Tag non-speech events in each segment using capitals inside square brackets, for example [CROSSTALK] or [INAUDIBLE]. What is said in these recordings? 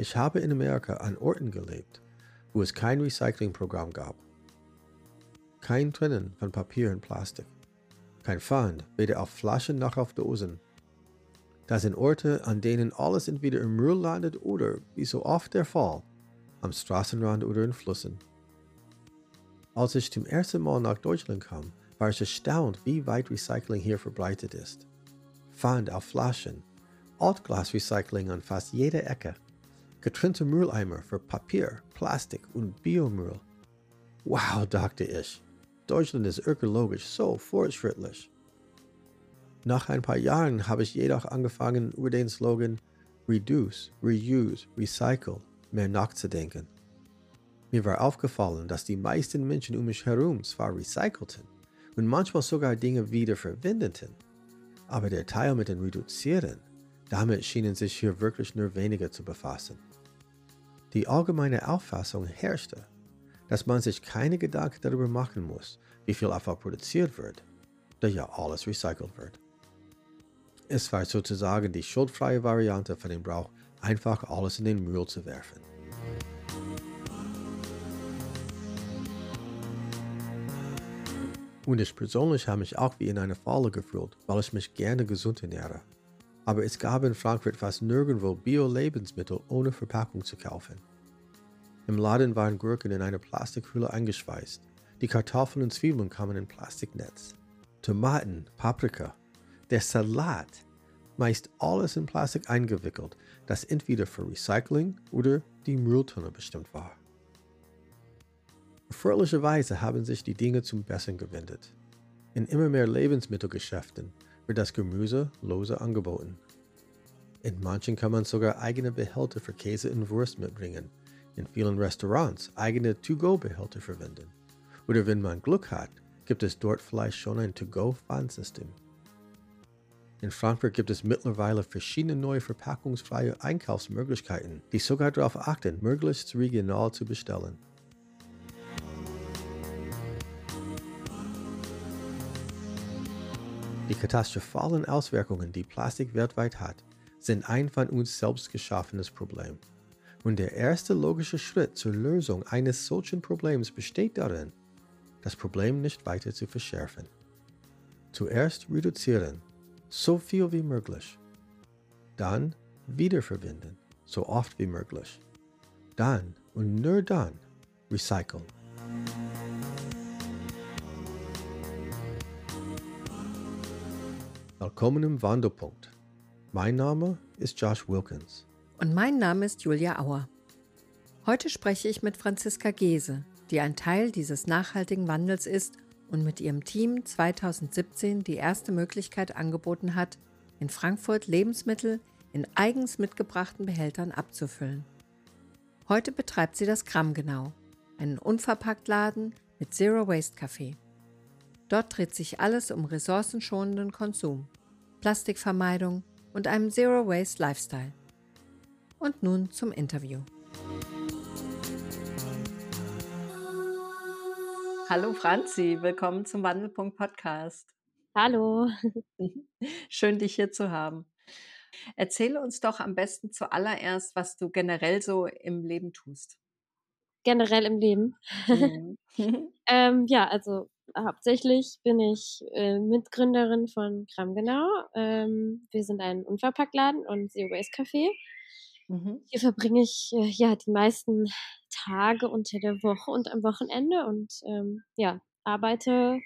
Ich habe in Amerika an Orten gelebt, wo es kein Recyclingprogramm gab. Kein Trennen von Papier und Plastik. Kein Pfand, weder auf Flaschen noch auf Dosen. Das sind Orte, an denen alles entweder im Müll landet oder, wie so oft der Fall, am Straßenrand oder in Flüssen. Als ich zum ersten Mal nach Deutschland kam, war ich erstaunt, wie weit Recycling hier verbreitet ist. Pfand auf Flaschen, Altglasrecycling an fast jeder Ecke, getrennte Mülleimer für Papier, Plastik und Biomüll. Wow, dachte ich, Deutschland ist ökologisch so fortschrittlich. Nach ein paar Jahren habe ich jedoch angefangen, über den Slogan Reduce, Reuse, Recycle mehr nachzudenken. Mir war aufgefallen, dass die meisten Menschen um mich herum zwar recycelten und manchmal sogar Dinge wiederverwendeten, aber der Teil mit dem Reduzieren, damit schienen sich hier wirklich nur weniger zu befassen. Die allgemeine Auffassung herrschte, dass man sich keine Gedanken darüber machen muss, wie viel Abfall produziert wird, da ja alles recycelt wird. Es war sozusagen die schuldfreie Variante von dem Brauch, einfach alles in den Müll zu werfen. Und ich persönlich habe mich auch wie in einer Falle gefühlt, weil ich mich gerne gesund ernähre. Aber es gab in Frankfurt fast nirgendwo Bio-Lebensmittel ohne Verpackung zu kaufen. Im Laden waren Gurken in eine Plastikhülle eingeschweißt. Die Kartoffeln und Zwiebeln kamen in Plastiknetz. Tomaten, Paprika, der Salat, meist alles in Plastik eingewickelt, das entweder für Recycling oder die Mülltonne bestimmt war. Erfreulicherweise haben sich die Dinge zum Besseren gewendet. In immer mehr Lebensmittelgeschäften wird das Gemüse lose angeboten. In manchen kann man sogar eigene Behälter für Käse und Wurst mitbringen. In vielen Restaurants eigene To-Go-Behälter verwenden. Oder wenn man Glück hat, gibt es dort vielleicht schon ein To-Go-Pfandsystem. In Frankfurt gibt es mittlerweile verschiedene neue verpackungsfreie Einkaufsmöglichkeiten, die sogar darauf achten, möglichst regional zu bestellen. Die katastrophalen Auswirkungen, die Plastik weltweit hat, sind ein von uns selbst geschaffenes Problem. Und der erste logische Schritt zur Lösung eines solchen Problems besteht darin, das Problem nicht weiter zu verschärfen. Zuerst reduzieren, so viel wie möglich. Dann wiederverwenden, so oft wie möglich. Dann und nur dann recyceln. Willkommen im Wandelpunkt. Mein Name ist Josh Wilkins. Und mein Name ist Julia Auer. Heute spreche ich mit Franziska Gese, die ein Teil dieses nachhaltigen Wandels ist und mit ihrem Team 2017 die erste Möglichkeit angeboten hat, in Frankfurt Lebensmittel in eigens mitgebrachten Behältern abzufüllen. Heute betreibt sie das Grammgenau, einen Unverpacktladen mit Zero Waste Café. Dort dreht sich alles um ressourcenschonenden Konsum, Plastikvermeidung und einem Zero Waste Lifestyle. Und nun zum Interview. Hallo Franzi, willkommen zum Wandelpunkt Podcast. Hallo. [LAUGHS] Schön, dich hier zu haben. Erzähle uns doch am besten zuallererst, was du generell so im Leben tust. Generell im Leben. Mhm. [LAUGHS] ähm, ja, also hauptsächlich bin ich äh, Mitgründerin von Grammgenau. Ähm, wir sind ein Unverpacktladen und Zero Waste Café. Mhm. Hier verbringe ich äh, ja die meisten Tage unter der Woche und am Wochenende und ähm, ja, arbeite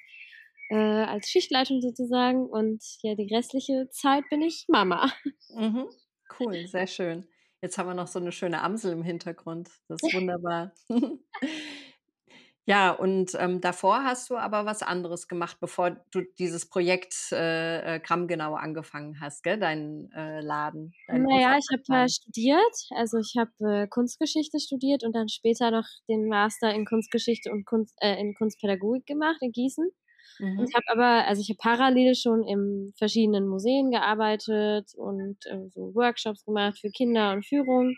äh, als Schichtleitung sozusagen und ja, die restliche Zeit bin ich Mama. Mhm. [LAUGHS] Cool, sehr schön. Jetzt haben wir noch so eine schöne Amsel im Hintergrund. Das ist wunderbar. [LAUGHS] Ja, und ähm, davor hast du aber was anderes gemacht, bevor du dieses Projekt äh, äh Gramm genau angefangen hast, gell? Dein äh, Laden. Dein naja, ich habe äh, studiert, also ich habe äh, Kunstgeschichte studiert und dann später noch den Master in Kunstgeschichte und Kunst, äh, in Kunstpädagogik gemacht in Gießen. Mhm. Und habe aber, also ich habe parallel schon in verschiedenen Museen gearbeitet und äh, so Workshops gemacht für Kinder und Führung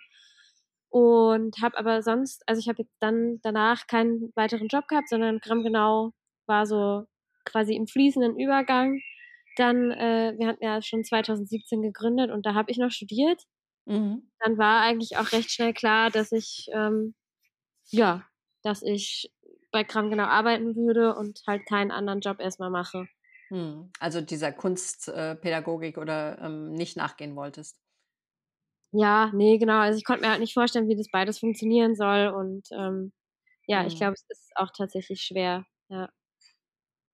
und habe aber sonst, also ich habe jetzt dann danach keinen weiteren Job gehabt, sondern Gramm genau war so quasi im fließenden Übergang. Dann, äh, wir hatten ja schon 2017 gegründet und da habe ich noch studiert mhm. dann war eigentlich auch recht schnell klar, dass ich, ähm, ja, dass ich bei Kram genau arbeiten würde und halt keinen anderen Job erstmal mache. Hm. Also dieser Kunstpädagogik äh, oder ähm, nicht nachgehen wolltest. Ja, nee, genau. Also ich konnte mir halt nicht vorstellen, wie das beides funktionieren soll. Und ähm, ja, hm. ich glaube, es ist auch tatsächlich schwer. Ja.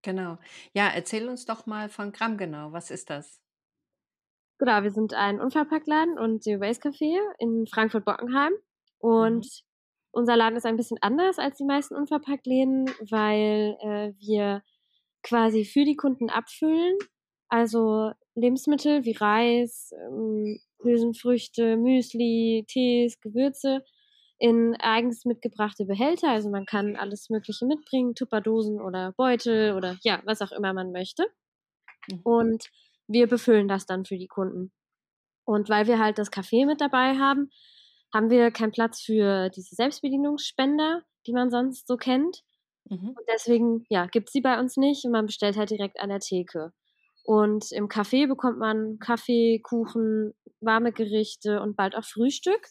Genau. Ja, erzähl uns doch mal von Gramm genau. Was ist das? Genau, wir sind ein Unverpacktladen und Zero Waste Café in Frankfurt-Bockenheim. Und mhm. unser Laden ist ein bisschen anders als die meisten Unverpacktläden, weil äh, wir quasi für die Kunden abfüllen. Also Lebensmittel wie Reis, ähm, Hülsenfrüchte, Müsli, Tees, Gewürze in eigens mitgebrachte Behälter. Also man kann alles Mögliche mitbringen, Tupperdosen oder Beutel oder ja, was auch immer man möchte. Mhm. Und wir befüllen das dann für die Kunden. Und weil wir halt das Kaffee mit dabei haben, haben wir keinen Platz für diese Selbstbedienungsspender, die man sonst so kennt. Mhm. Und deswegen, ja, gibt es sie bei uns nicht und man bestellt halt direkt an der Theke. Und im Café bekommt man Kaffee, Kuchen, warme Gerichte und bald auch Frühstück.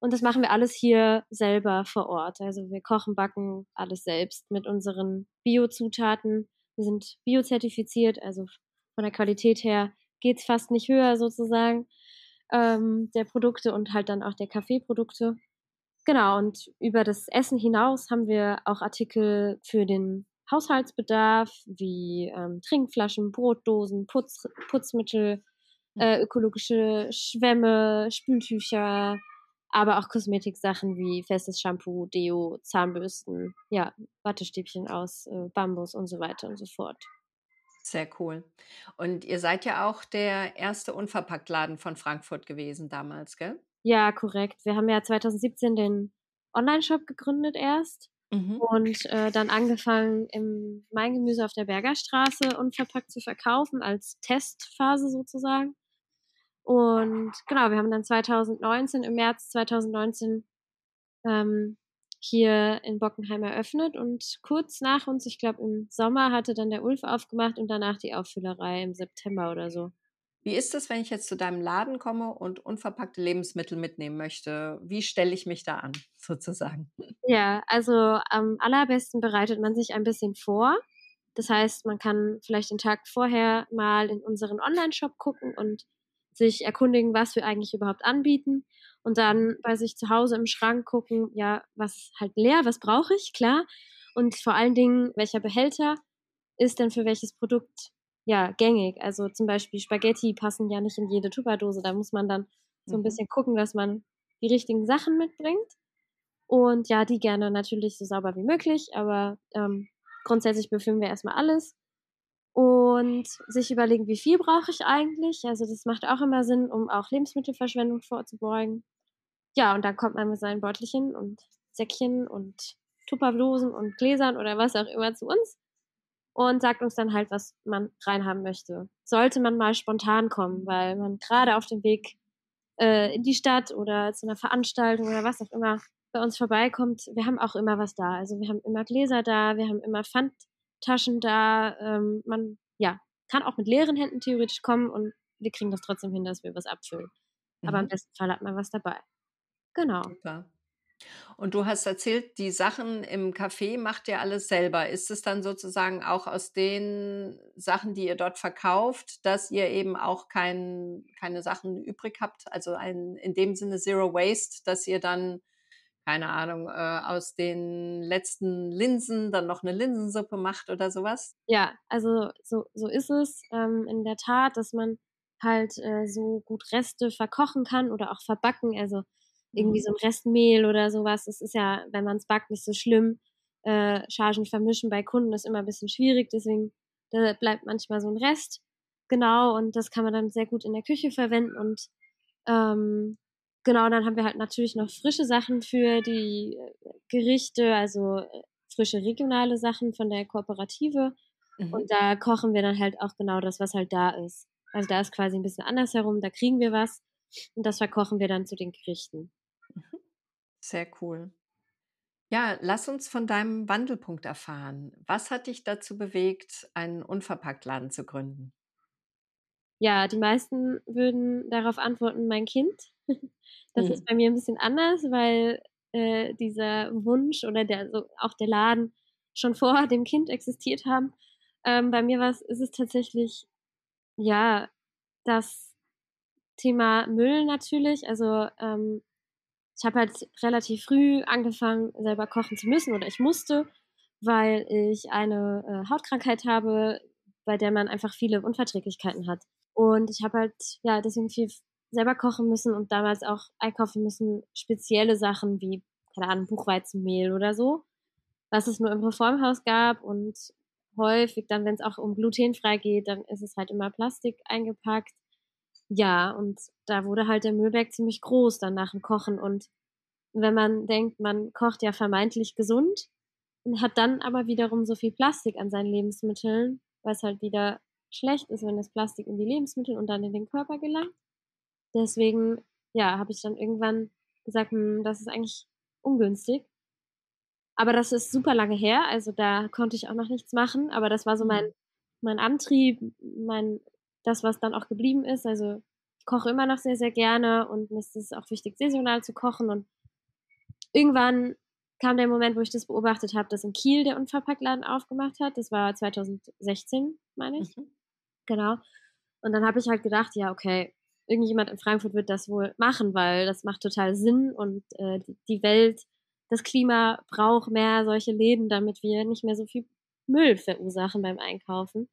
Und das machen wir alles hier selber vor Ort. Also wir kochen, backen alles selbst mit unseren Biozutaten. Wir sind biozertifiziert, also von der Qualität her geht es fast nicht höher sozusagen ähm, der Produkte und halt dann auch der Kaffeeprodukte. Genau, und über das Essen hinaus haben wir auch Artikel für den Haushaltsbedarf wie ähm, Trinkflaschen, Brotdosen, Putz, Putzmittel, hm. äh, ökologische Schwämme, Spültücher, aber auch Kosmetiksachen wie festes Shampoo, Deo, Zahnbürsten, ja, Wattestäbchen aus äh, Bambus und so weiter und so fort. Sehr cool. Und ihr seid ja auch der erste Unverpacktladen von Frankfurt gewesen damals, gell? Ja, korrekt. Wir haben ja 2017 den Online-Shop gegründet erst mhm. und äh, dann angefangen, im Mein Gemüse auf der Bergerstraße unverpackt zu verkaufen, als Testphase sozusagen. Und genau, wir haben dann 2019, im März 2019, ähm, hier in Bockenheim eröffnet und kurz nach uns, ich glaube im Sommer, hatte dann der Ulf aufgemacht und danach die Auffüllerei im September oder so. Wie ist es, wenn ich jetzt zu deinem Laden komme und unverpackte Lebensmittel mitnehmen möchte? Wie stelle ich mich da an, [LAUGHS] sozusagen? Ja, also am allerbesten bereitet man sich ein bisschen vor. Das heißt, man kann vielleicht den Tag vorher mal in unseren Online-Shop gucken und sich erkundigen, was wir eigentlich überhaupt anbieten und dann bei sich zu Hause im Schrank gucken, ja, was halt leer, was brauche ich, klar. Und vor allen Dingen, welcher Behälter ist denn für welches Produkt ja, gängig. Also zum Beispiel Spaghetti passen ja nicht in jede Tupperdose. Da muss man dann so ein mhm. bisschen gucken, dass man die richtigen Sachen mitbringt. Und ja, die gerne natürlich so sauber wie möglich, aber ähm, grundsätzlich befüllen wir erstmal alles. Und sich überlegen, wie viel brauche ich eigentlich. Also das macht auch immer Sinn, um auch Lebensmittelverschwendung vorzubeugen. Ja, und dann kommt man mit seinen Beutelchen und Säckchen und Tupperdosen und Gläsern oder was auch immer zu uns und sagt uns dann halt, was man reinhaben möchte. Sollte man mal spontan kommen, weil man gerade auf dem Weg äh, in die Stadt oder zu einer Veranstaltung oder was auch immer bei uns vorbeikommt, wir haben auch immer was da. Also wir haben immer Gläser da, wir haben immer Pfandtaschen da. Ähm, man ja, kann auch mit leeren Händen theoretisch kommen und wir kriegen das trotzdem hin, dass wir was abfüllen. Mhm. Aber im besten Fall hat man was dabei. Genau. Super. Und du hast erzählt, die Sachen im Café macht ihr alles selber. Ist es dann sozusagen auch aus den Sachen, die ihr dort verkauft, dass ihr eben auch kein, keine Sachen übrig habt? Also ein, in dem Sinne Zero Waste, dass ihr dann, keine Ahnung, äh, aus den letzten Linsen dann noch eine Linsensuppe macht oder sowas? Ja, also so, so ist es ähm, in der Tat, dass man halt äh, so gut Reste verkochen kann oder auch verbacken. Also irgendwie mhm. so ein Restmehl oder sowas. Das ist ja, wenn man es backt, nicht so schlimm. Äh, Chargen vermischen bei Kunden ist immer ein bisschen schwierig, deswegen da bleibt manchmal so ein Rest. Genau, und das kann man dann sehr gut in der Küche verwenden und ähm, genau, dann haben wir halt natürlich noch frische Sachen für die äh, Gerichte, also äh, frische regionale Sachen von der Kooperative. Mhm. Und da kochen wir dann halt auch genau das, was halt da ist. Also da ist quasi ein bisschen andersherum, da kriegen wir was und das verkochen wir dann zu den Gerichten. Sehr cool. Ja, lass uns von deinem Wandelpunkt erfahren. Was hat dich dazu bewegt, einen Unverpacktladen zu gründen? Ja, die meisten würden darauf antworten, mein Kind. [LAUGHS] Das mhm. ist bei mir ein bisschen anders, weil äh, dieser Wunsch oder der, so auch der Laden schon vor dem Kind existiert haben. Ähm, bei mir ist es tatsächlich, ja, das Thema Müll natürlich. Also ähm, ich habe halt relativ früh angefangen, selber kochen zu müssen oder ich musste, weil ich eine äh, Hautkrankheit habe, bei der man einfach viele Unverträglichkeiten hat. Und ich habe halt ja deswegen viel selber kochen müssen und damals auch einkaufen müssen, spezielle Sachen wie, keine Ahnung, Buchweizenmehl oder so, was es nur im Reformhaus gab und häufig dann, wenn es auch um glutenfrei geht, dann ist es halt immer Plastik eingepackt. Ja, und da wurde halt der Müllberg ziemlich groß dann nach dem Kochen und wenn man denkt, man kocht ja vermeintlich gesund und hat dann aber wiederum so viel Plastik an seinen Lebensmitteln, weil es halt wieder schlecht ist, wenn das Plastik in die Lebensmittel und dann in den Körper gelangt. Deswegen, ja, habe ich dann irgendwann gesagt, hm, das ist eigentlich ungünstig. Aber das ist super lange her, also da konnte ich auch noch nichts machen. Aber das war so mein, mhm. mein Antrieb, mein, das, was dann auch geblieben ist. Also ich koche immer noch sehr, sehr gerne und mir ist es auch wichtig, saisonal zu kochen. Und irgendwann kam der Moment, wo ich das beobachtet habe, dass in Kiel der Unverpacktladen aufgemacht hat. Das war 2016, meine ich. Mhm. Genau. Und dann habe ich halt gedacht, ja, okay, irgendjemand in Frankfurt wird das wohl machen, weil das macht total Sinn und äh, die Welt, das Klima braucht mehr solche Läden, damit wir nicht mehr so viel Müll verursachen beim Einkaufen.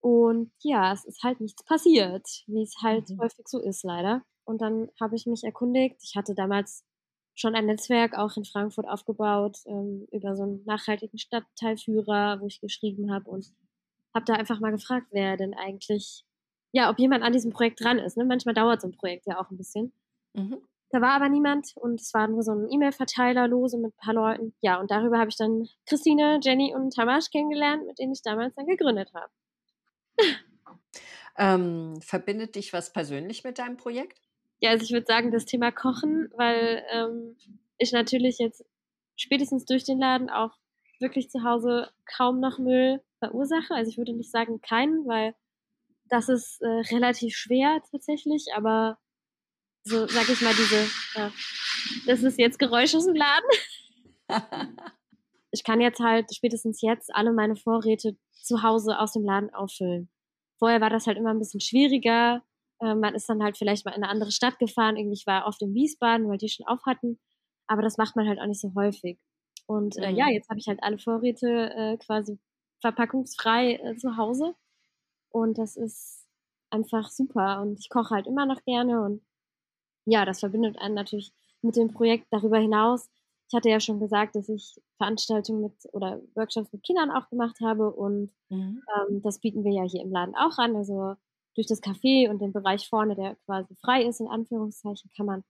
Und ja, es ist halt nichts passiert, wie es halt mhm. häufig so ist, leider. Und dann habe ich mich erkundigt. Ich hatte damals schon ein Netzwerk auch in Frankfurt aufgebaut ähm, über so einen nachhaltigen Stadtteilführer, wo ich geschrieben habe und habe da einfach mal gefragt, wer denn eigentlich ja, ob jemand an diesem Projekt dran ist. Ne? Manchmal dauert so ein Projekt ja auch ein bisschen. Mhm. Da war aber niemand und es war nur so ein E-Mail-Verteiler lose mit ein paar Leuten. Ja, und darüber habe ich dann Christine, Jenny und Tamasch kennengelernt, mit denen ich damals dann gegründet habe. Ähm, verbindet dich was persönlich mit deinem Projekt? Ja, also ich würde sagen, das Thema Kochen, weil ähm, ich natürlich jetzt spätestens durch den Laden auch wirklich zu Hause kaum noch Müll verursache. Also ich würde nicht sagen keinen, weil das ist äh, relativ schwer tatsächlich, aber so, sag ich mal, diese, äh, das ist jetzt Geräusch aus dem Laden. [LAUGHS] ich kann jetzt halt spätestens jetzt alle meine Vorräte zu Hause aus dem Laden auffüllen. Vorher war das halt immer ein bisschen schwieriger. Äh, man ist dann halt vielleicht mal in eine andere Stadt gefahren. Irgendwie war oft in Wiesbaden, weil die schon auf hatten. Aber das macht man halt auch nicht so häufig. Und äh, mhm. ja, jetzt habe ich halt alle Vorräte äh, quasi verpackungsfrei äh, zu Hause. Und das ist einfach super. Und ich koche halt immer noch gerne. Und ja, das verbindet einen natürlich mit dem Projekt darüber hinaus. Ich hatte ja schon gesagt, dass ich Veranstaltungen mit oder Workshops mit Kindern auch gemacht habe. Und mhm. ähm, das bieten wir ja hier im Laden auch an. Also durch das Café und den Bereich vorne, der quasi frei ist, in Anführungszeichen, kann man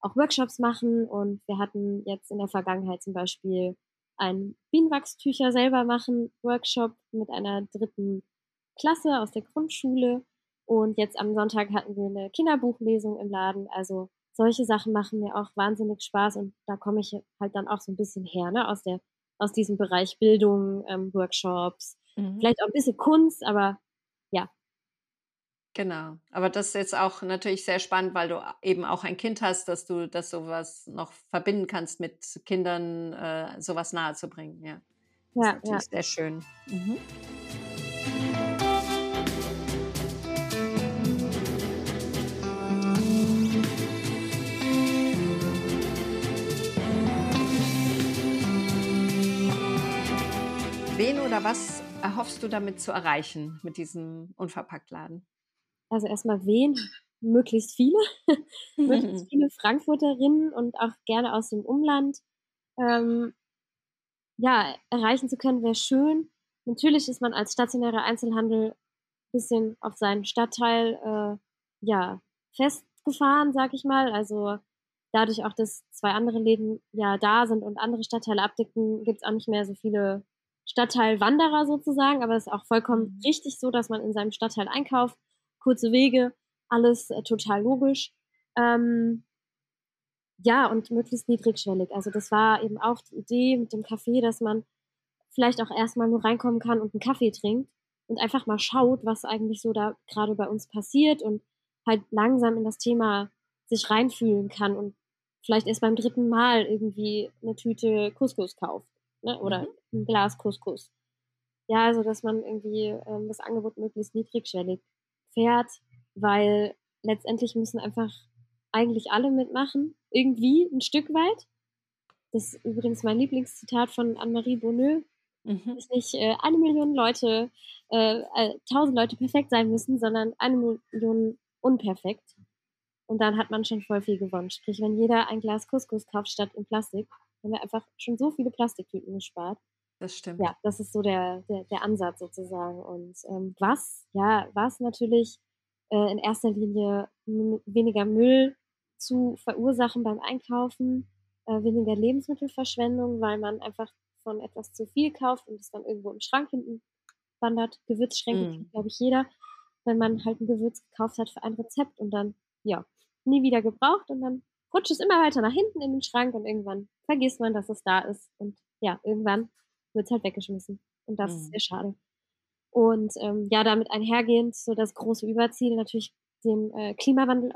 auch Workshops machen. Und wir hatten jetzt in der Vergangenheit zum Beispiel einen Bienenwachstücher selber machen Workshop mit einer dritten Klasse aus der Grundschule. Und jetzt am Sonntag hatten wir eine Kinderbuchlesung im Laden. Also solche Sachen machen mir auch wahnsinnig Spaß und da komme ich halt dann auch so ein bisschen her, ne? Aus der, aus diesem Bereich Bildung, ähm, Workshops, mhm. vielleicht auch ein bisschen Kunst, aber ja. Genau. Aber das ist jetzt auch natürlich sehr spannend, weil du eben auch ein Kind hast, dass du das sowas noch verbinden kannst mit Kindern, äh, sowas nahezubringen. Ja. Das ja, ist natürlich ja. sehr schön. Mhm. Oder was erhoffst du damit zu erreichen mit diesem Unverpacktladen? Also erstmal wen? Möglichst viele. [LAUGHS] Möglichst viele Frankfurterinnen und auch gerne aus dem Umland. Ähm, ja, erreichen zu können, wäre schön. Natürlich ist man als stationärer Einzelhandel ein bisschen auf seinen Stadtteil äh, ja, festgefahren, sag ich mal. Also dadurch auch, dass zwei andere Läden ja da sind und andere Stadtteile abdecken, gibt es auch nicht mehr so viele Stadtteil Wanderer sozusagen, aber es ist auch vollkommen mhm. richtig so, dass man in seinem Stadtteil einkauft, kurze Wege, alles äh, total logisch. Ähm, ja, und möglichst niedrigschwellig. Also das war eben auch die Idee mit dem Kaffee, dass man vielleicht auch erstmal nur reinkommen kann und einen Kaffee trinkt und einfach mal schaut, was eigentlich so da gerade bei uns passiert und halt langsam in das Thema sich reinfühlen kann und vielleicht erst beim dritten Mal irgendwie eine Tüte Couscous kauft ne? oder mhm. Ein Glas Couscous. Ja, also dass man irgendwie ähm, das Angebot möglichst niedrigschwellig fährt, weil letztendlich müssen einfach eigentlich alle mitmachen, irgendwie ein Stück weit. Das ist übrigens mein Lieblingszitat von Anne-Marie Bonneux. Mhm. Dass nicht äh, eine Million Leute, äh, äh, tausend Leute perfekt sein müssen, sondern eine Million unperfekt. Und dann hat man schon voll viel gewonnen. Sprich, wenn jeder ein Glas Couscous kauft statt in Plastik, haben wir einfach schon so viele Plastiktüten gespart. Das stimmt. Ja, das ist so der, der, der Ansatz sozusagen. Und ähm, was, ja, was natürlich äh, in erster Linie weniger Müll zu verursachen beim Einkaufen, äh, weniger Lebensmittelverschwendung, weil man einfach von etwas zu viel kauft und es dann irgendwo im Schrank hinten wandert. Gewürzschränke mm. glaube ich, jeder, wenn man halt ein Gewürz gekauft hat für ein Rezept und dann, ja, nie wieder gebraucht und dann rutscht es immer weiter nach hinten in den Schrank und irgendwann vergisst man, dass es da ist und ja, irgendwann wird es halt weggeschmissen. Und das mm. ist sehr schade. Und ähm, ja, damit einhergehend so das große Überziel natürlich den äh, Klimawandel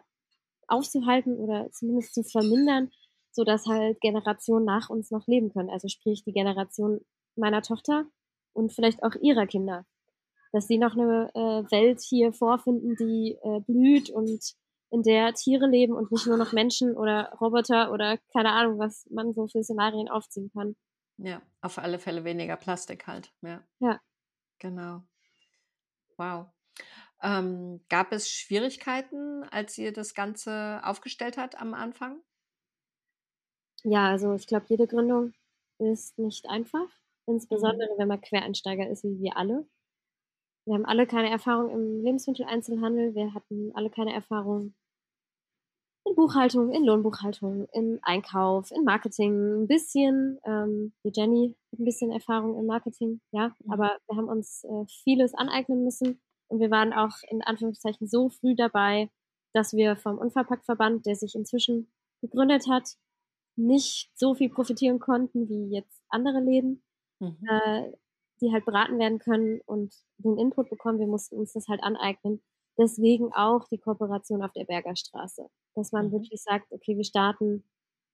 aufzuhalten oder zumindest zu vermindern, so dass halt Generationen nach uns noch leben können. Also sprich die Generation meiner Tochter und vielleicht auch ihrer Kinder. Dass sie noch eine äh, Welt hier vorfinden, die äh, blüht und in der Tiere leben und nicht nur noch Menschen oder Roboter oder keine Ahnung, was man so für Szenarien aufziehen kann. Ja, auf alle Fälle weniger Plastik halt. Ja. Ja. Genau. Wow. Ähm, gab es Schwierigkeiten, als ihr das Ganze aufgestellt habt am Anfang? Ja, also ich glaube, jede Gründung ist nicht einfach, insbesondere mhm. wenn man Quereinsteiger ist, wie wir alle. Wir haben alle keine Erfahrung im Lebensmitteleinzelhandel, wir hatten alle keine Erfahrung in Buchhaltung, in Lohnbuchhaltung, in Einkauf, in Marketing, ein bisschen. Ähm, wie Jenny hat ein bisschen Erfahrung im Marketing, ja, mhm. aber wir haben uns äh, vieles aneignen müssen und wir waren auch in Anführungszeichen so früh dabei, dass wir vom Unverpacktverband, der sich inzwischen gegründet hat, nicht so viel profitieren konnten wie jetzt andere Läden, mhm. äh, die halt beraten werden können und den Input bekommen. Wir mussten uns das halt aneignen. Deswegen auch die Kooperation auf der Bergerstraße, dass man mhm. wirklich sagt, okay, wir starten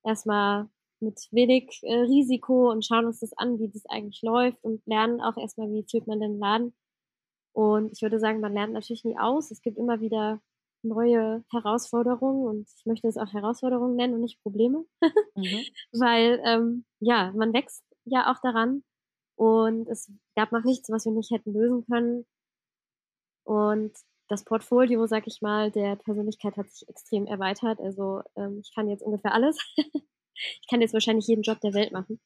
erstmal mit wenig äh, Risiko und schauen uns das an, wie das eigentlich läuft und lernen auch erstmal, wie führt man den Laden und ich würde sagen, man lernt natürlich nie aus. Es gibt immer wieder neue Herausforderungen und ich möchte es auch Herausforderungen nennen und nicht Probleme, mhm. [LAUGHS] weil ähm, ja, man wächst ja auch daran und es gab noch nichts, was wir nicht hätten lösen können. Und das Portfolio, sag ich mal, der Persönlichkeit hat sich extrem erweitert. Also ähm, ich kann jetzt ungefähr alles. [LAUGHS] ich kann jetzt wahrscheinlich jeden Job der Welt machen.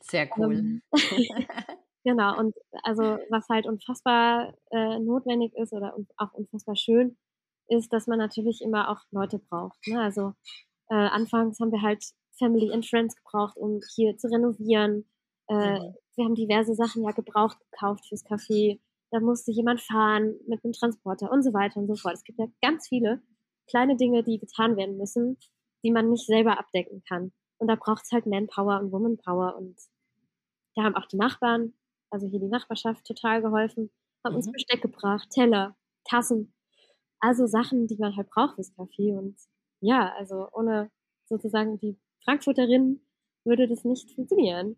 Sehr cool. Ähm, [LAUGHS] Genau, und also was halt unfassbar äh, notwendig ist oder auch unfassbar schön, ist, dass man natürlich immer auch Leute braucht. Ne? Also äh, anfangs haben wir halt Family and Friends gebraucht, um hier zu renovieren. Äh, mhm. Wir haben diverse Sachen ja gebraucht gekauft fürs Café. Da musste jemand fahren mit einem Transporter und so weiter und so fort. Es gibt ja ganz viele kleine Dinge, die getan werden müssen, die man nicht selber abdecken kann. Und da braucht es halt Manpower und Womanpower. Und da haben auch die Nachbarn also hier die Nachbarschaft, total geholfen, haben mhm. uns Besteck gebracht, Teller, Tassen, also Sachen, die man halt braucht fürs Café. Und ja, also ohne sozusagen die Frankfurterin würde das nicht funktionieren.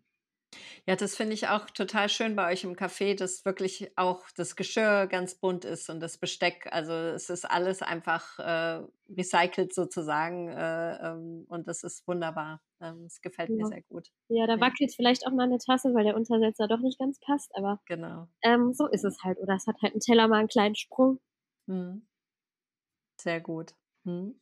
Ja, das finde ich auch total schön bei euch im Café, dass wirklich auch das Geschirr ganz bunt ist und das Besteck. Also es ist alles einfach äh, recycelt sozusagen äh, ähm, und das ist wunderbar. Ähm, es gefällt ja. mir sehr gut. Ja, da ja. wackelt vielleicht auch mal eine Tasse, weil der Untersetzer doch nicht ganz passt, aber genau. Ähm, so ist es halt. Oder es hat halt ein Teller mal einen kleinen Sprung. Mhm. Sehr gut. Mhm.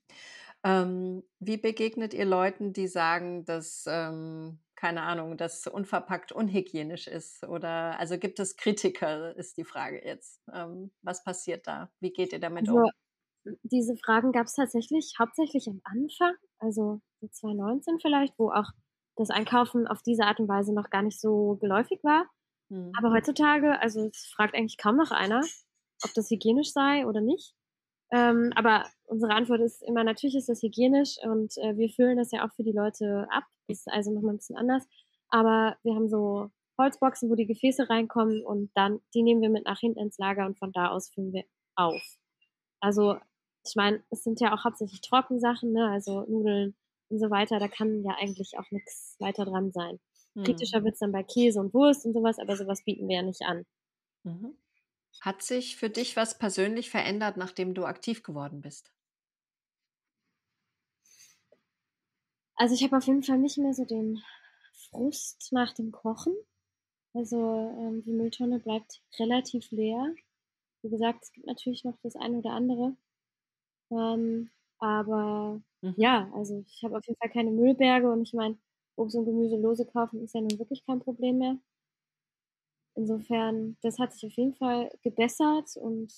Ähm, wie begegnet ihr Leuten, die sagen, dass ähm, keine Ahnung, das unverpackt unhygienisch ist? Oder also gibt es Kritiker, ist die Frage jetzt. Ähm, was passiert da? Wie geht ihr damit also, um? Diese Fragen gab es tatsächlich hauptsächlich am Anfang, also 2019 vielleicht, wo auch das Einkaufen auf diese Art und Weise noch gar nicht so geläufig war. Mhm. Aber heutzutage, also es fragt eigentlich kaum noch einer, ob das hygienisch sei oder nicht. Ähm, aber unsere Antwort ist immer, natürlich ist das hygienisch und äh, wir füllen das ja auch für die Leute ab. Ist also nochmal ein bisschen anders. Aber wir haben so Holzboxen, wo die Gefäße reinkommen und dann, die nehmen wir mit nach hinten ins Lager und von da aus füllen wir auf. Also ich meine, es sind ja auch hauptsächlich Trockensachen, ne? also Nudeln und so weiter, da kann ja eigentlich auch nichts weiter dran sein. Mhm. Kritischer wird es dann bei Käse und Wurst und sowas, aber sowas bieten wir ja nicht an. Mhm. Hat sich für dich was persönlich verändert, nachdem du aktiv geworden bist? Also ich habe auf jeden Fall nicht mehr so den Frust nach dem Kochen. Also ähm, die Mülltonne bleibt relativ leer. Wie gesagt, es gibt natürlich noch das eine oder andere. Ähm, aber mhm. ja, also ich habe auf jeden Fall keine Müllberge und ich meine, Obst und Gemüse lose kaufen ist ja nun wirklich kein Problem mehr. Insofern, das hat sich auf jeden Fall gebessert und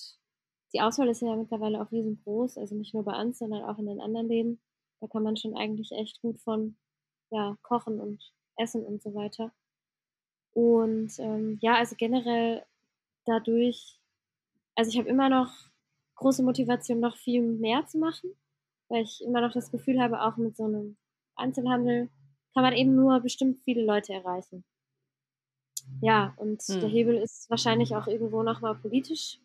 die Auswahl ist ja mittlerweile auch riesengroß, also nicht nur bei uns, sondern auch in den anderen Läden. Da kann man schon eigentlich echt gut von ja, kochen und essen und so weiter. Und ähm, ja, also generell dadurch, also ich habe immer noch große Motivation, noch viel mehr zu machen, weil ich immer noch das Gefühl habe, auch mit so einem Einzelhandel kann man eben nur bestimmt viele Leute erreichen. Ja, und hm. der Hebel ist wahrscheinlich auch irgendwo nochmal politisch.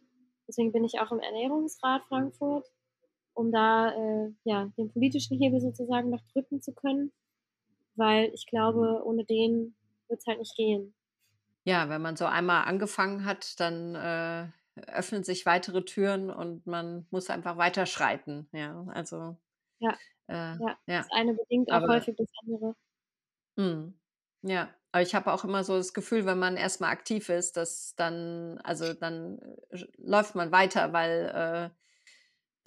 Deswegen bin ich auch im Ernährungsrat Frankfurt, um da äh, ja, den politischen Hebel sozusagen noch drücken zu können, weil ich glaube, ohne den wird es halt nicht gehen. Ja, wenn man so einmal angefangen hat, dann äh, öffnen sich weitere Türen und man muss einfach weiterschreiten. Ja, also. Ja, äh, ja. ja. das eine bedingt auch Aber, häufig das andere. Mh. Ja, aber ich habe auch immer so das Gefühl, wenn man erstmal aktiv ist, dass dann, also dann äh, läuft man weiter, weil äh,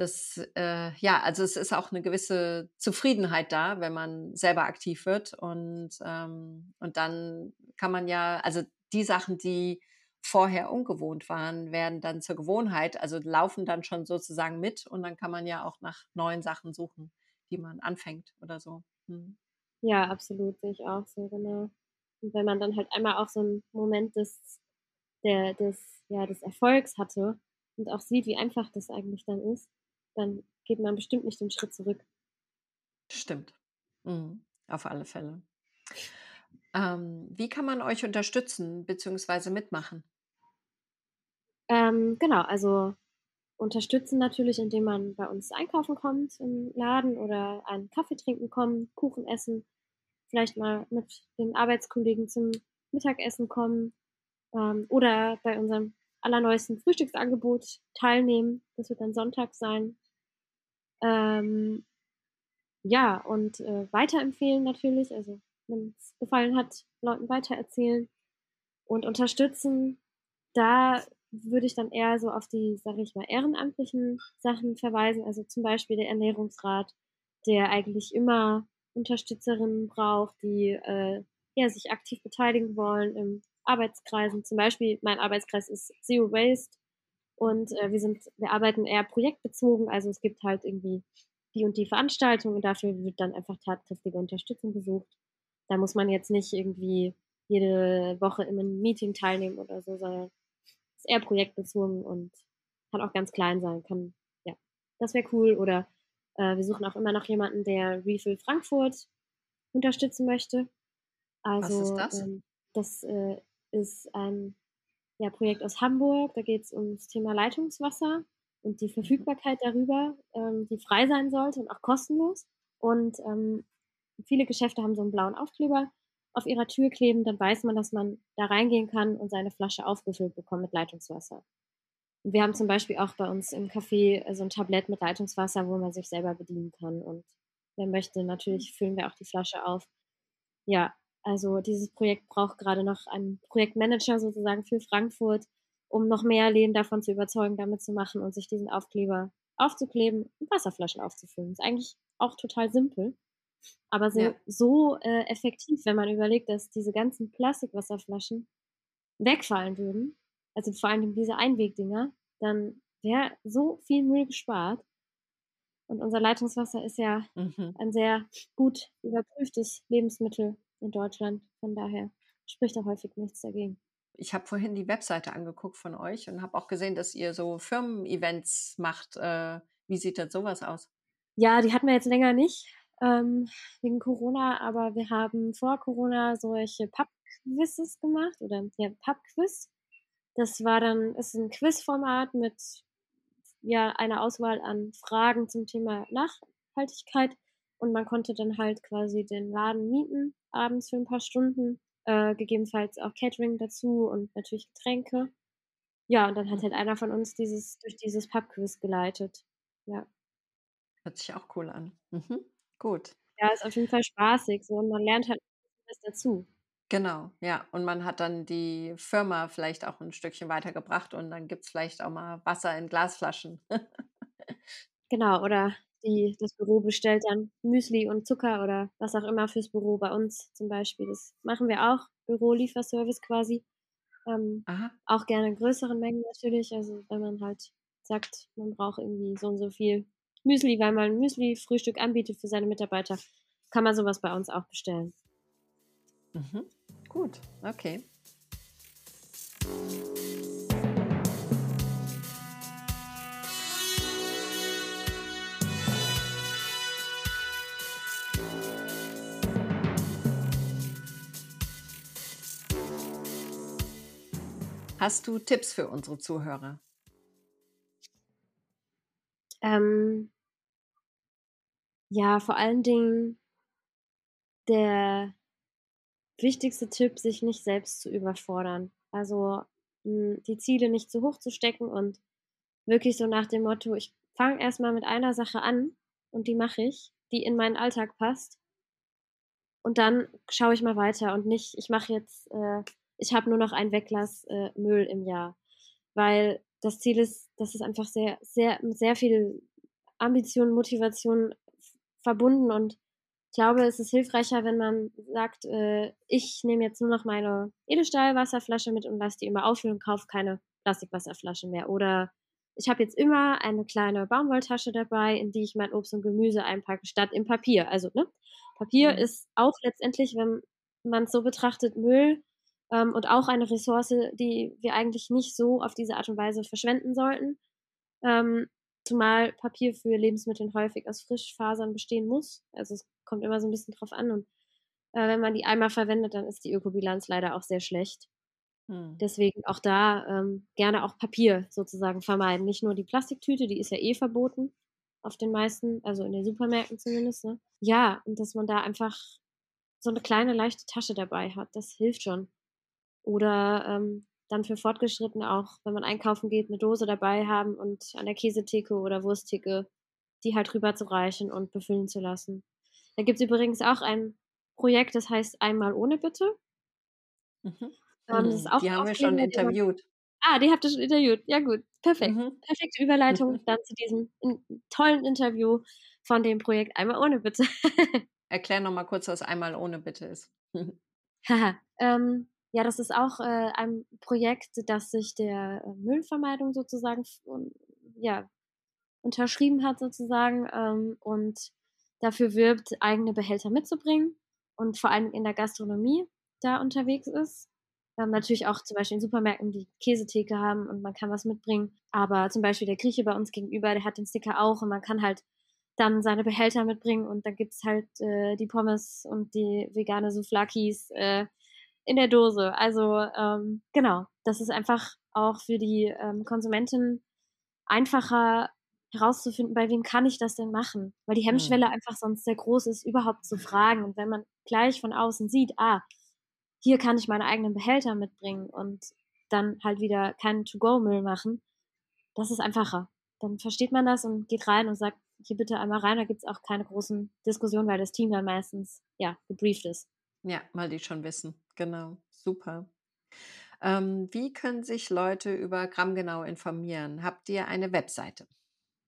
das, äh, ja, also es ist auch eine gewisse Zufriedenheit da, wenn man selber aktiv wird und, ähm, und dann kann man ja, also die Sachen, die vorher ungewohnt waren, werden dann zur Gewohnheit, also laufen dann schon sozusagen mit und dann kann man ja auch nach neuen Sachen suchen, die man anfängt oder so. Hm. Ja, absolut, sehe ich auch so, genau. Und wenn man dann halt einmal auch so einen Moment des, der, des, ja, des Erfolgs hatte und auch sieht, wie einfach das eigentlich dann ist, dann geht man bestimmt nicht den Schritt zurück. Stimmt. Mhm. Auf alle Fälle. Ähm, wie kann man euch unterstützen bzw. mitmachen? Ähm, genau, also unterstützen natürlich, indem man bei uns einkaufen kommt im Laden oder einen Kaffee trinken kommt, Kuchen essen, vielleicht mal mit den Arbeitskollegen zum Mittagessen kommen ähm, oder bei unserem allerneuesten Frühstücksangebot teilnehmen. Das wird dann Sonntag sein. Ähm, ja, und äh, weiterempfehlen natürlich, also wenn es gefallen hat, Leuten weitererzählen und unterstützen. Da würde ich dann eher so auf die, sage ich mal, ehrenamtlichen Sachen verweisen. Also zum Beispiel der Ernährungsrat, der eigentlich immer Unterstützerinnen braucht, die äh, ja, sich aktiv beteiligen wollen im Arbeitskreisen. Zum Beispiel, mein Arbeitskreis ist Zero Waste und äh, wir sind, wir arbeiten eher projektbezogen, also es gibt halt irgendwie die und die Veranstaltung und dafür wird dann einfach tatkräftige Unterstützung gesucht. Da muss man jetzt nicht irgendwie jede Woche in einem Meeting teilnehmen oder so, sondern ist eher projektbezogen und kann auch ganz klein sein. Kann, ja, das wäre cool. Oder äh, wir suchen auch immer noch jemanden, der Refill Frankfurt unterstützen möchte. Also, Was ist das? Ähm, das äh, ist ein ja, Projekt aus Hamburg. Da geht es ums Thema Leitungswasser und die mhm. Verfügbarkeit darüber, ähm, die frei sein sollte und auch kostenlos. Und ähm, viele Geschäfte haben so einen blauen Aufkleber auf ihrer Tür kleben, dann weiß man, dass man da reingehen kann und seine Flasche aufgefüllt bekommt mit Leitungswasser. Und wir haben zum Beispiel auch bei uns im Café so ein Tablett mit Leitungswasser, wo man sich selber bedienen kann. Und wer möchte, natürlich füllen wir auch die Flasche auf. Ja, also dieses Projekt braucht gerade noch einen Projektmanager sozusagen für Frankfurt, um noch mehr Läden davon zu überzeugen, damit zu machen und sich diesen Aufkleber aufzukleben und Wasserflaschen aufzufüllen. Ist eigentlich auch total simpel. Aber so, ja. so äh, effektiv, wenn man überlegt, dass diese ganzen Plastikwasserflaschen wegfallen würden, also vor allem diese Einwegdinger, dann wäre so viel Müll gespart. Und unser Leitungswasser ist ja mhm. ein sehr gut überprüftes Lebensmittel in Deutschland. Von daher spricht da häufig nichts dagegen. Ich habe vorhin die Webseite angeguckt von euch und habe auch gesehen, dass ihr so Firmen-Events macht. Äh, wie sieht denn sowas aus? Ja, die hatten wir jetzt länger nicht ähm, wegen Corona, aber wir haben vor Corona solche Pub-Quizzes gemacht oder ja, Pub-Quiz. Das war dann, ist ein Quizformat mit ja eine Auswahl an Fragen zum Thema Nachhaltigkeit und man konnte dann halt quasi den Laden mieten, abends für ein paar Stunden, äh, gegebenenfalls auch Catering dazu und natürlich Getränke. Ja, und dann hat halt einer von uns dieses durch dieses Pubquiz geleitet. Ja. Hört sich auch cool an. Mhm. Gut. Ja, ist auf jeden Fall spaßig so und man lernt halt was dazu. Genau, ja. Und man hat dann die Firma vielleicht auch ein Stückchen weitergebracht und dann gibt es vielleicht auch mal Wasser in Glasflaschen. [LAUGHS] genau, oder die, das Büro bestellt dann Müsli und Zucker oder was auch immer fürs Büro bei uns zum Beispiel. Das machen wir auch, Bürolieferservice quasi. Ähm, auch gerne in größeren Mengen natürlich. Also wenn man halt sagt, man braucht irgendwie so und so viel Müsli, weil man Müsli-Frühstück anbietet für seine Mitarbeiter, kann man sowas bei uns auch bestellen. Mhm. Gut, okay. Hast du Tipps für unsere Zuhörer? Ähm, ja, vor allen Dingen der wichtigste Tipp, sich nicht selbst zu überfordern. Also hm, die Ziele nicht zu hoch zu stecken und wirklich so nach dem Motto, ich fange erstmal mit einer Sache an und die mache ich, die in meinen Alltag passt. Und dann schaue ich mal weiter und nicht, ich mache jetzt, äh, ich habe nur noch ein Weglass äh, Müll im Jahr. Weil das Ziel ist, das ist einfach sehr, sehr, sehr viel Ambition, Motivation verbunden und ich glaube, es ist hilfreicher, wenn man sagt, äh, ich nehme jetzt nur noch meine Edelstahlwasserflasche mit und lasse die immer auffüllen und kaufe keine Plastikwasserflasche mehr. Oder ich habe jetzt immer eine kleine Baumwolltasche dabei, in die ich mein Obst und Gemüse einpacke, statt im Papier. Also, ne? Papier mhm. ist auch letztendlich, wenn man es so betrachtet, Müll ähm, und auch eine Ressource, die wir eigentlich nicht so auf diese Art und Weise verschwenden sollten. Ähm, zumal Papier für Lebensmittel häufig aus Frischfasern bestehen muss. Also es kommt immer so ein bisschen drauf an. Und äh, wenn man die einmal verwendet, dann ist die Ökobilanz leider auch sehr schlecht. Hm. Deswegen auch da ähm, gerne auch Papier sozusagen vermeiden. Nicht nur die Plastiktüte, die ist ja eh verboten auf den meisten, also in den Supermärkten zumindest. Ne? Ja, und dass man da einfach so eine kleine leichte Tasche dabei hat, das hilft schon. Oder ähm, dann für Fortgeschrittene auch, wenn man einkaufen geht, eine Dose dabei haben und an der Käsetheke oder Wursttheke die halt rüber zu reichen und befüllen zu lassen. Da gibt es übrigens auch ein Projekt, das heißt Einmal ohne Bitte. Mhm. Ähm, das mhm. die haben wir schon interviewt. Ah, die habt ihr schon interviewt. Ja, gut. Perfekt. Mhm. Perfekte Überleitung [LAUGHS] dann zu diesem tollen Interview von dem Projekt Einmal ohne Bitte. [LAUGHS] Erklär nochmal kurz, was Einmal ohne Bitte ist. [LAUGHS] Haha. ähm, ja, das ist auch äh, ein Projekt, das sich der äh, Müllvermeidung sozusagen ja, unterschrieben hat sozusagen ähm, und dafür wirbt, eigene Behälter mitzubringen und vor allem in der Gastronomie da unterwegs ist. Ähm, natürlich auch zum Beispiel in Supermärkten, die Käsetheke haben und man kann was mitbringen. Aber zum Beispiel der Grieche bei uns gegenüber, der hat den Sticker auch und man kann halt dann seine Behälter mitbringen und dann gibt's halt äh, die Pommes und die vegane Souflakis äh, in der Dose. Also ähm, genau, das ist einfach auch für die ähm, Konsumentin einfacher herauszufinden, bei wem kann ich das denn machen? Weil die Hemmschwelle mhm. einfach sonst sehr groß ist, überhaupt zu fragen. Und wenn man gleich von außen sieht, ah, hier kann ich meine eigenen Behälter mitbringen und dann halt wieder keinen To-Go-Müll machen, das ist einfacher. Dann versteht man das und geht rein und sagt, hier bitte einmal rein, da gibt es auch keine großen Diskussionen, weil das Team dann meistens ja gebrieft ist. Ja, weil die schon wissen. Genau, super. Ähm, wie können sich Leute über Grammgenau informieren? Habt ihr eine Webseite?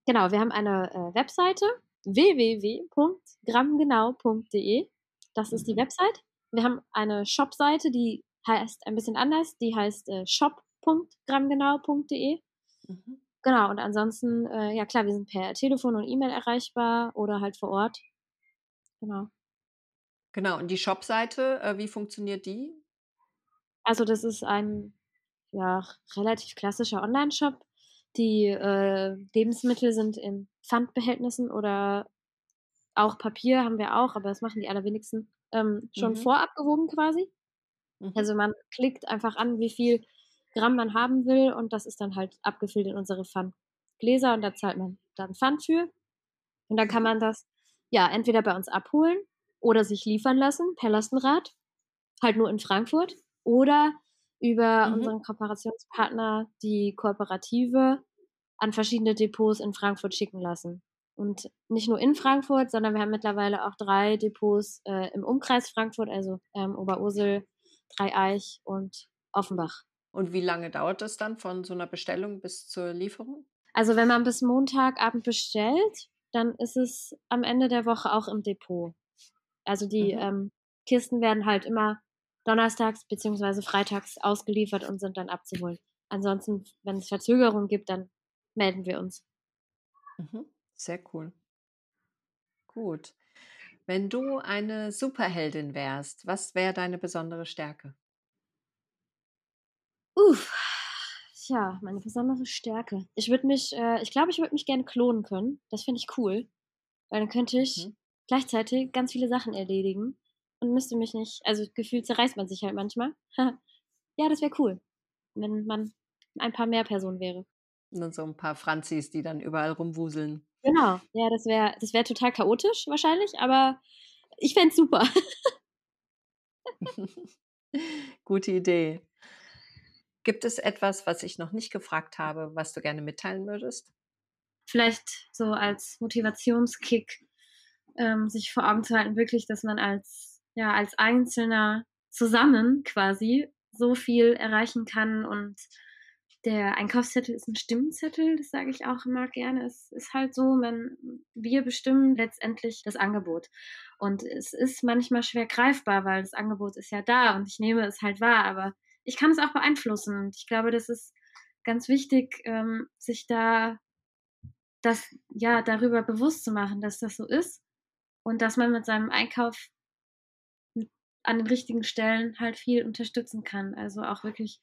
Genau, wir haben eine äh, Webseite www.grammgenau.de. Das ist die mhm. Website. Wir haben eine Shop-Seite, die heißt ein bisschen anders. Die heißt äh, shop.grammgenau.de. Mhm. Genau, und ansonsten, äh, ja klar, wir sind per Telefon und E-Mail erreichbar oder halt vor Ort. Genau. Genau, und die Shop-Seite, äh, wie funktioniert die? Also das ist ein ja, relativ klassischer Online-Shop. Die äh, Lebensmittel sind in Pfandbehältnissen oder auch Papier haben wir auch, aber das machen die allerwenigsten ähm, schon mhm. vorab gewogen quasi. Mhm. Also man klickt einfach an, wie viel Gramm man haben will und das ist dann halt abgefüllt in unsere Pfandgeschirrtüte. Gläser und da zahlt man dann Pfand für. Und dann kann man das ja entweder bei uns abholen oder sich liefern lassen per Lastenrad, halt nur in Frankfurt, oder über mhm. unseren Kooperationspartner die Kooperative an verschiedene Depots in Frankfurt schicken lassen. Und nicht nur in Frankfurt, sondern wir haben mittlerweile auch drei Depots äh, im Umkreis Frankfurt, also ähm, Oberursel, Dreieich und Offenbach. Und wie lange dauert das dann von so einer Bestellung bis zur Lieferung? Also wenn man bis Montagabend bestellt, dann ist es am Ende der Woche auch im Depot. Also die mhm. ähm, Kisten werden halt immer donnerstags bzw. freitags ausgeliefert und sind dann abzuholen. Ansonsten, wenn es Verzögerungen gibt, dann melden wir uns. Mhm. Sehr cool. Gut. Wenn du eine Superheldin wärst, was wäre deine besondere Stärke? Uff, tja, meine besondere Stärke. Ich würde mich, äh, ich glaube, ich würde mich gerne klonen können. Das finde ich cool. Weil dann könnte ich mhm. Gleichzeitig ganz viele Sachen erledigen und müsste mich nicht, also gefühlt zerreißt man sich halt manchmal. [LAUGHS] ja, das wäre cool, wenn man ein paar mehr Personen wäre. Und so ein paar Franzis, die dann überall rumwuseln. Genau, ja, das wäre das wär total chaotisch wahrscheinlich, aber ich fände es super. [LAUGHS] Gute Idee. Gibt es etwas, was ich noch nicht gefragt habe, was du gerne mitteilen würdest? Vielleicht so als Motivationskick, ähm, sich vor Augen zu halten, wirklich, dass man als, ja, als Einzelner zusammen quasi so viel erreichen kann und der Einkaufszettel ist ein Stimmzettel, das sage ich auch immer gerne. Es ist halt so, man, wir bestimmen letztendlich das Angebot. Und es ist manchmal schwer greifbar, weil das Angebot ist ja da und ich nehme es halt wahr, aber ich kann es auch beeinflussen. Und ich glaube, das ist ganz wichtig, ähm, sich da das ja darüber bewusst zu machen, dass das so ist und dass man mit seinem Einkauf an den richtigen Stellen halt viel unterstützen kann. Also auch wirklich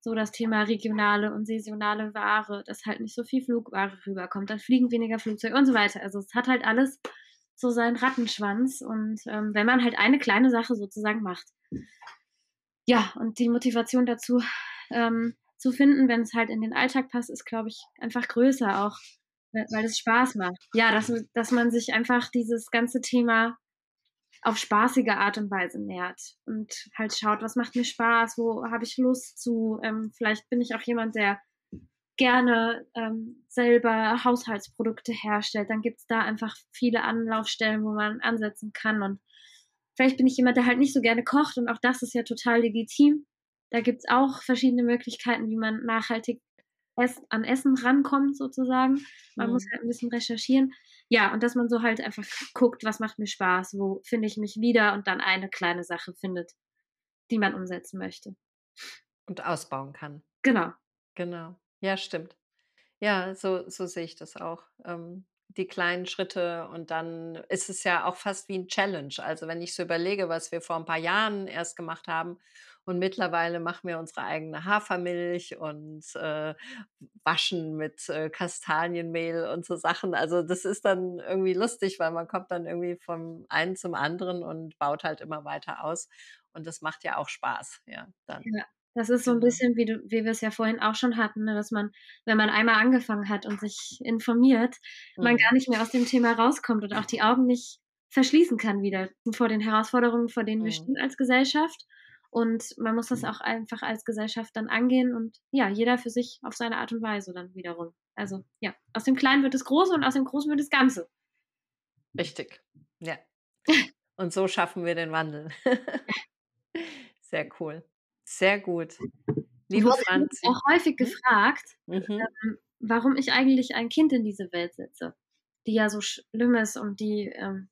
so das Thema regionale und saisonale Ware, dass halt nicht so viel Flugware rüberkommt, dann fliegen weniger Flugzeuge und so weiter. Also es hat halt alles so seinen Rattenschwanz und ähm, wenn man halt eine kleine Sache sozusagen macht. Ja, und die Motivation dazu ähm, zu finden, wenn es halt in den Alltag passt, ist, glaube ich, einfach größer auch, weil es Spaß macht. Ja, dass, dass man sich einfach dieses ganze Thema auf spaßige Art und Weise nährt und halt schaut, was macht mir Spaß, wo habe ich Lust zu. Ähm, vielleicht bin ich auch jemand, der gerne ähm, selber Haushaltsprodukte herstellt. Dann gibt es da einfach viele Anlaufstellen, wo man ansetzen kann. Und vielleicht bin ich jemand, der halt nicht so gerne kocht und auch das ist ja total legitim. Da gibt es auch verschiedene Möglichkeiten, wie man nachhaltig an Essen rankommt, sozusagen. Man mhm. muss halt ein bisschen recherchieren. Ja, und dass man so halt einfach guckt, was macht mir Spaß, wo finde ich mich wieder und dann eine kleine Sache findet, die man umsetzen möchte. Und ausbauen kann. Genau. Genau. Ja, stimmt. Ja, so, so sehe ich das auch. Ähm, die kleinen Schritte und dann ist es ja auch fast wie ein Challenge. Also wenn ich so überlege, was wir vor ein paar Jahren erst gemacht haben und mittlerweile machen wir unsere eigene Hafermilch und äh, waschen mit äh, Kastanienmehl und so Sachen. Also das ist dann irgendwie lustig, weil man kommt dann irgendwie vom einen zum anderen und baut halt immer weiter aus. Und das macht ja auch Spaß, ja. Dann. Ja. Das ist so ein genau. bisschen, wie, du, wie wir es ja vorhin auch schon hatten, ne, dass man, wenn man einmal angefangen hat und sich informiert, mhm. man gar nicht mehr aus dem Thema rauskommt und auch die Augen nicht verschließen kann wieder vor den Herausforderungen, vor denen mhm. wir stehen als Gesellschaft. Und man muss das mhm. auch einfach als Gesellschaft dann angehen und ja, jeder für sich auf seine Art und Weise dann wiederum. Also ja, aus dem Kleinen wird das Große und aus dem Großen wird das Ganze. Richtig, ja. [LAUGHS] Und so schaffen wir den Wandel. [LAUGHS] Sehr cool. Sehr gut. Liebe Franzi. auch häufig mhm. gefragt, mhm. ähm, warum ich eigentlich ein Kind in diese Welt setze, die ja so schlimm ist und die, ähm,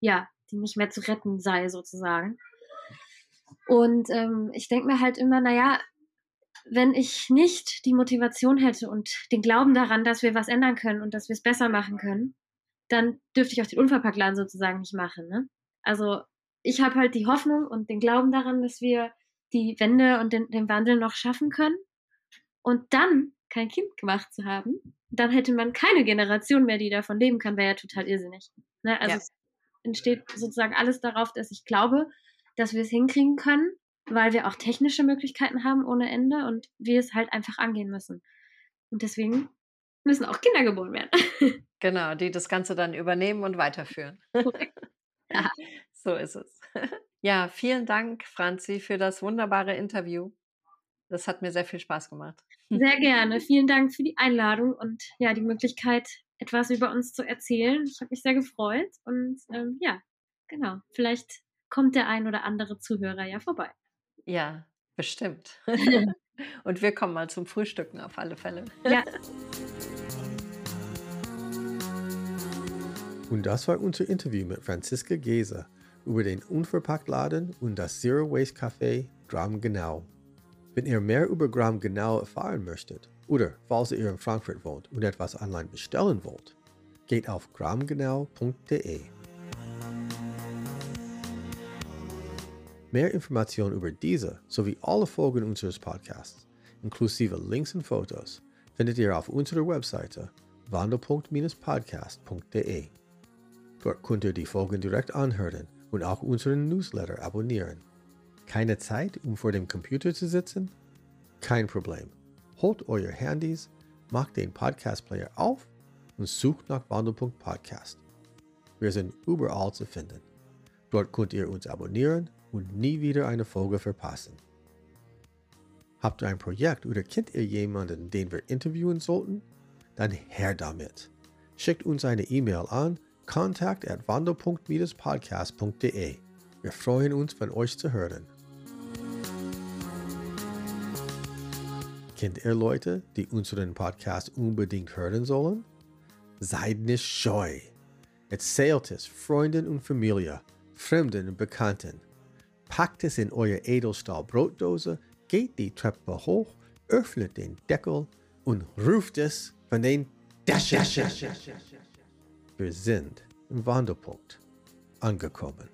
ja, die nicht mehr zu retten sei, sozusagen. Und ähm, ich denke mir halt immer, naja, wenn ich nicht die Motivation hätte und den Glauben daran, dass wir was ändern können und dass wir es besser machen können, dann dürfte ich auch den Unverpacktladen sozusagen nicht machen. Ne? Also ich habe halt die Hoffnung und den Glauben daran, dass wir die Wende und den, den Wandel noch schaffen können. Und dann kein Kind gemacht zu haben, dann hätte man keine Generation mehr, die davon leben kann, wäre ja total irrsinnig. Ne? Also ja. es entsteht sozusagen alles darauf, dass ich glaube, dass wir es hinkriegen können, weil wir auch technische Möglichkeiten haben ohne Ende und wir es halt einfach angehen müssen. Und deswegen müssen auch Kinder geboren werden. [LAUGHS] Genau, die das Ganze dann übernehmen und weiterführen. [LAUGHS] ja. So ist es. [LAUGHS] Ja, vielen Dank, Franzi, für das wunderbare Interview. Das hat mir sehr viel Spaß gemacht. Sehr gerne. Vielen Dank für die Einladung und ja, die Möglichkeit, etwas über uns zu erzählen. Ich habe mich sehr gefreut und ähm, ja, genau. Vielleicht kommt der ein oder andere Zuhörer ja vorbei. Ja, bestimmt. [LAUGHS] [LAUGHS] und wir kommen mal zum Frühstücken auf alle Fälle. Ja. [LAUGHS] Und das war unser Interview mit Franziska Gese über den Unverpacktladen und das Zero Waste Café Gram Genau. Wenn ihr mehr über Gram Genau erfahren möchtet oder falls ihr in Frankfurt wohnt und etwas online bestellen wollt, geht auf gramgenau.de. Mehr Informationen über diese sowie alle Folgen unseres Podcasts, inklusive Links und Fotos, findet ihr auf unserer Webseite wandelpunkt-podcast.de. Dort könnt ihr die Folgen direkt anhören und auch unseren Newsletter abonnieren. Keine Zeit, um vor dem Computer zu sitzen? Kein Problem. Holt euer Handys, macht den Podcast-Player auf und sucht nach Wandelpunkt Podcast. Wir sind überall zu finden. Dort könnt ihr uns abonnieren und nie wieder eine Folge verpassen. Habt ihr ein Projekt oder kennt ihr jemanden, den wir interviewen sollten? Dann her damit. Schickt uns eine E-Mail an contact at wandelpunkt-podcast.de. Wir freuen uns, von euch zu hören. Kennt ihr Leute, die unseren Podcast unbedingt hören sollen? Seid nicht scheu. Erzählt es Freunden und Familie, Fremden und Bekannten. Packt es in eure Edelstahl-Brotdose, geht die Treppe hoch, öffnet den Deckel und ruft es von den Dächern. Wir sind im Wandelpunkt angekommen.